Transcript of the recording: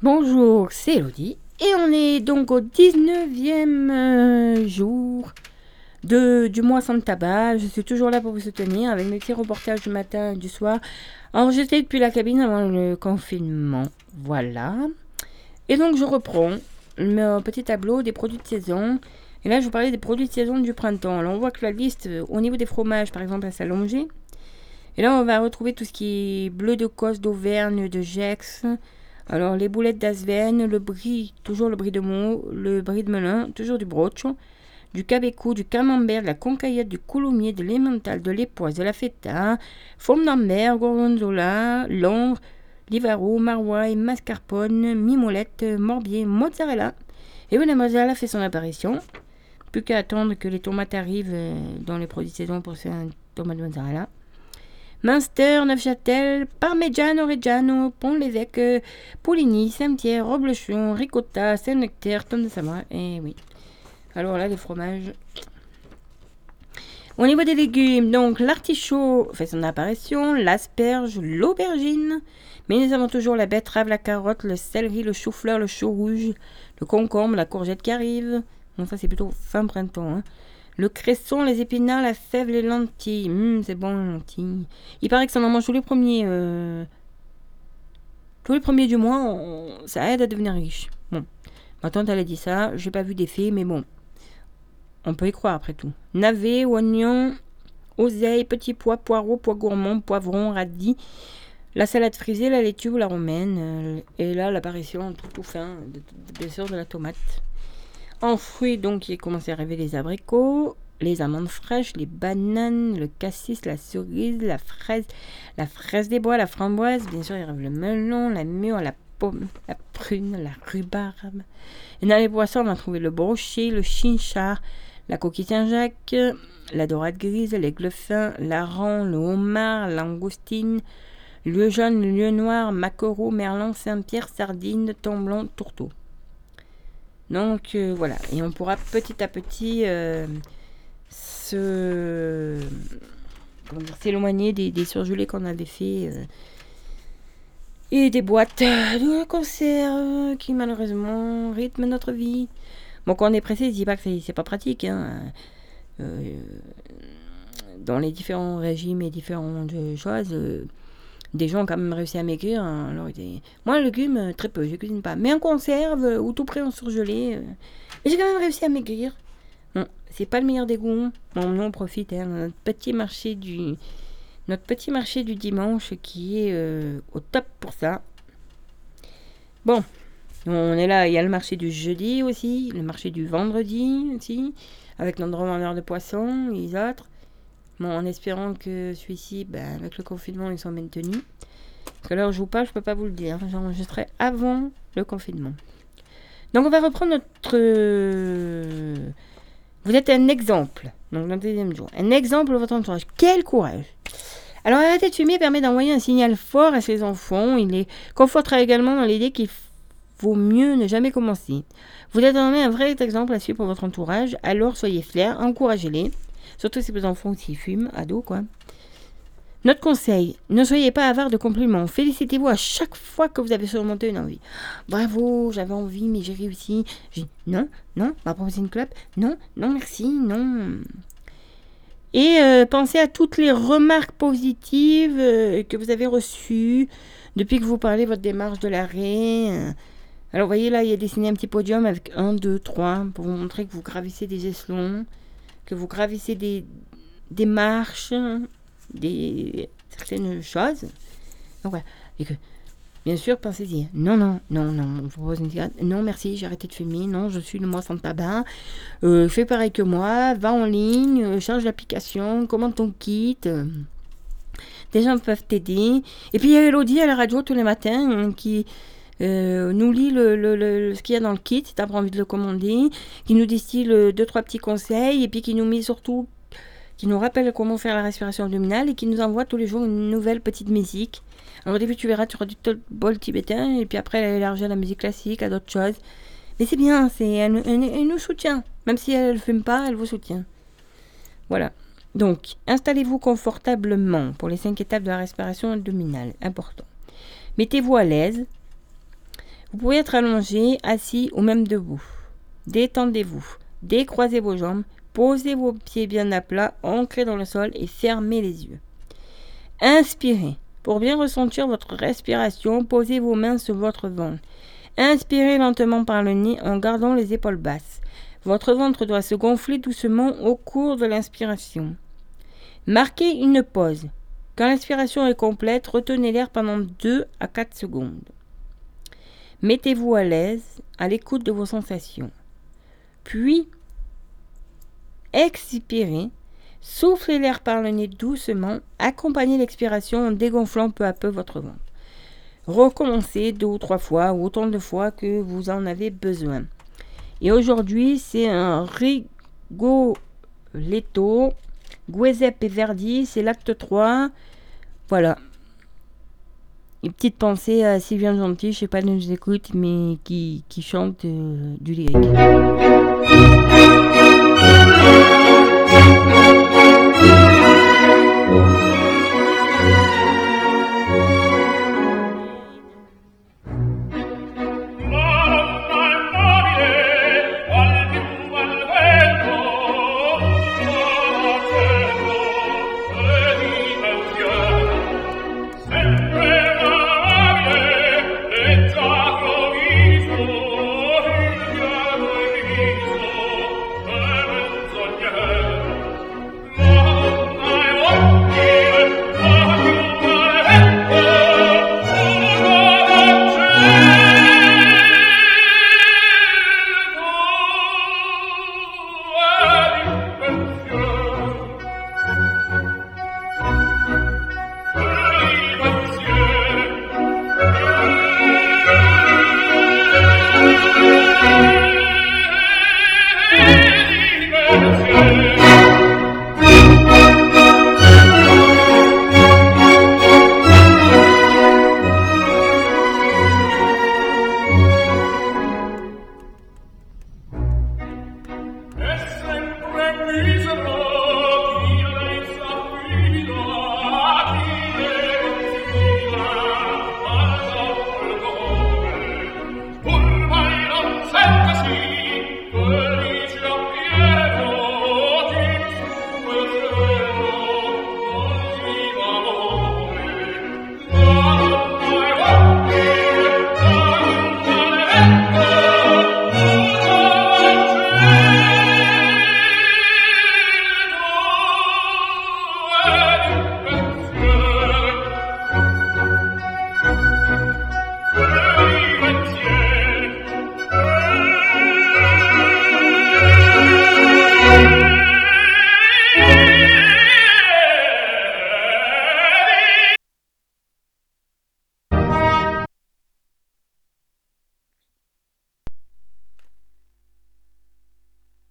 Bonjour, c'est Elodie. Et on est donc au 19e euh, jour de, du mois sans tabac. Je suis toujours là pour vous soutenir avec mes petits reportages du matin et du soir, enregistrés depuis la cabine avant le confinement. Voilà. Et donc je reprends mon petit tableau des produits de saison. Et là, je vous parlais des produits de saison du printemps. Alors, on voit que la liste, euh, au niveau des fromages, par exemple, elle allongée. Et là, on va retrouver tout ce qui est bleu de Cosse, d'Auvergne, de Gex, alors, les boulettes d'Asven, le brie, toujours le brie de Meaux, le brie de Melun, toujours du brocho, du cabecou, du camembert, de la concaillette, du coulommiers, de l'emmental, de l'époisse, de la feta, forme d'ambert, gorgonzola, l'ongre, livaro, maroilles, mascarpone, mimolette, morbier, mozzarella. Et oui, la mozzarella fait son apparition. Plus qu'à attendre que les tomates arrivent euh, dans les produits de saison pour ces tomates de mozzarella. Munster, Neufchâtel, Parmigiano Reggiano, Pont-l'Évêque, Pouligny, Saint-Pierre, Roblechon, Ricotta, Saint-Nectaire, Tom de Savoie. Et oui. Alors là, les fromages. Au niveau des légumes, donc l'artichaut fait son apparition, l'asperge, l'aubergine. Mais nous avons toujours la betterave, la carotte, le céleri, le chou-fleur, le chou rouge, le concombre, la courgette qui arrive. Bon, ça c'est plutôt fin printemps. Hein. Le cresson, les épinards, la fève, les lentilles. Hum, c'est bon, les lentilles. Il paraît que ça en mange tous les premiers. Euh, tous les premiers du mois, ça aide à devenir riche. Bon. Ma tante, elle a dit ça. J'ai pas vu d'effet, mais bon. On peut y croire après tout. Navet, oignon, oseille, petits pois, poireaux, pois gourmands, poivrons, radis. La salade frisée, la laitue ou la romaine. Euh, et là, l'apparition tout, tout fin, bien sûr, de la tomate. En fruits, donc, il a commencé à arriver les abricots, les amandes fraîches, les bananes, le cassis, la cerise, la fraise, la fraise des bois, la framboise. Bien sûr, il arrive le melon, la mûre, la pomme, la prune, la rhubarbe. Et dans les poissons, on a trouvé le brochet, le chinchard, la coquille Saint-Jacques, la dorade grise, l'aigle fin, l'aran, le homard, langoustine, le jaune, le lieu noir, maquereau, merlan, Saint-Pierre, sardine, tomblon, tourteau. Donc euh, voilà, et on pourra petit à petit euh, se s'éloigner des, surgelés qu'on avait fait euh, et des boîtes de conserve qui malheureusement rythment notre vie. Bon, quand on est pressé, je dis pas que c'est pas pratique. Hein. dans les différents régimes et différentes choses des gens ont quand même réussi à maigrir. Hein. Alors, Moi, légumes, euh, très peu, je cuisine pas. Mais en conserve euh, ou tout prêt en surgelé, euh, j'ai quand même réussi à maigrir. Bon, c'est pas le meilleur des goûts. Bon, nous, on profite hein, notre petit marché du notre petit marché du dimanche qui est au top pour ça. Bon, on est là, il y a le marché du jeudi aussi, le marché du vendredi aussi, avec notre revendeur de poissons, les autres en espérant que celui-ci, ben, avec le confinement, ils sont maintenus. Parce que là je vous parle, je peux pas vous le dire. J'enregistrerai avant le confinement. Donc on va reprendre notre... Euh, vous êtes un exemple. Donc le deuxième jour. Un exemple de votre entourage. Quel courage alors arrêter de fumer permet d'envoyer un signal fort à ses enfants. Il les confortera également dans l'idée qu'il vaut mieux ne jamais commencer. Vous êtes un vrai exemple à suivre pour votre entourage, alors soyez fiers, encouragez-les. Surtout si vos enfants qui fument, ados, quoi. Notre conseil, ne soyez pas avare de compliments. Félicitez-vous à chaque fois que vous avez surmonté une envie. Bravo, j'avais envie, mais j'ai réussi. Non, non, m'a proposé une clope. Non, non, merci, non. Et euh, pensez à toutes les remarques positives euh, que vous avez reçues depuis que vous parlez votre démarche de l'arrêt. Alors, vous voyez là, il y a dessiné un petit podium avec 1, 2, 3 pour vous montrer que vous gravissez des échelons que vous gravissez des, des marches, des certaines choses. Donc voilà. Et que, bien sûr, pensez-y. Non, non, non, non, cigarette. Non, merci, j'ai arrêté de fumer. Non, je suis le mois sans tabac. Euh, fais pareil que moi. Va en ligne, euh, charge l'application, commande ton kit. des gens peuvent t'aider. Et puis il y a Elodie à la radio tous les matins hein, qui euh, nous lit le, ce qu'il y a dans le kit, si tu pas envie de le commander, qui nous distille deux, trois petits conseils, et puis qui nous met surtout, qui nous rappelle comment faire la respiration abdominale, et qui nous envoie tous les jours une nouvelle petite musique. Alors au début, tu verras, tu auras du bol tibétain, et puis après, elle élargit à la musique classique, à d'autres choses. Mais c'est bien, c'est, elle, nous soutient. Même si elle ne fume pas, elle vous soutient. Voilà. Donc, installez-vous confortablement pour les cinq étapes de la respiration abdominale. Important. Mettez-vous à l'aise, Vous pouvez être allongé, assis ou même debout. Détendez-vous. Décroisez vos jambes. Posez vos pieds bien à plat, ancrés dans le sol et fermez les yeux. Inspirez. Pour bien ressentir votre respiration, posez vos mains sur votre ventre. Inspirez lentement par le nez en gardant les épaules basses. Votre ventre doit se gonfler doucement au cours de l'inspiration. Marquez une pause. Quand l'inspiration est complète, retenez l'air pendant 2 à 4 secondes. Mettez-vous à l'aise, à l'écoute de vos sensations. Puis, expirez, soufflez l'air par le nez doucement, accompagnez l'expiration en dégonflant peu à peu votre ventre. Recommencez deux ou trois fois ou autant de fois que vous en avez besoin. Et aujourd'hui, c'est un Rigoletto, et Verdi, c'est l'acte 3. Voilà. Une petite pensée à Sylvain Gentil, je sais pas de nous écoute, mais qui, qui chante euh, du lyrique.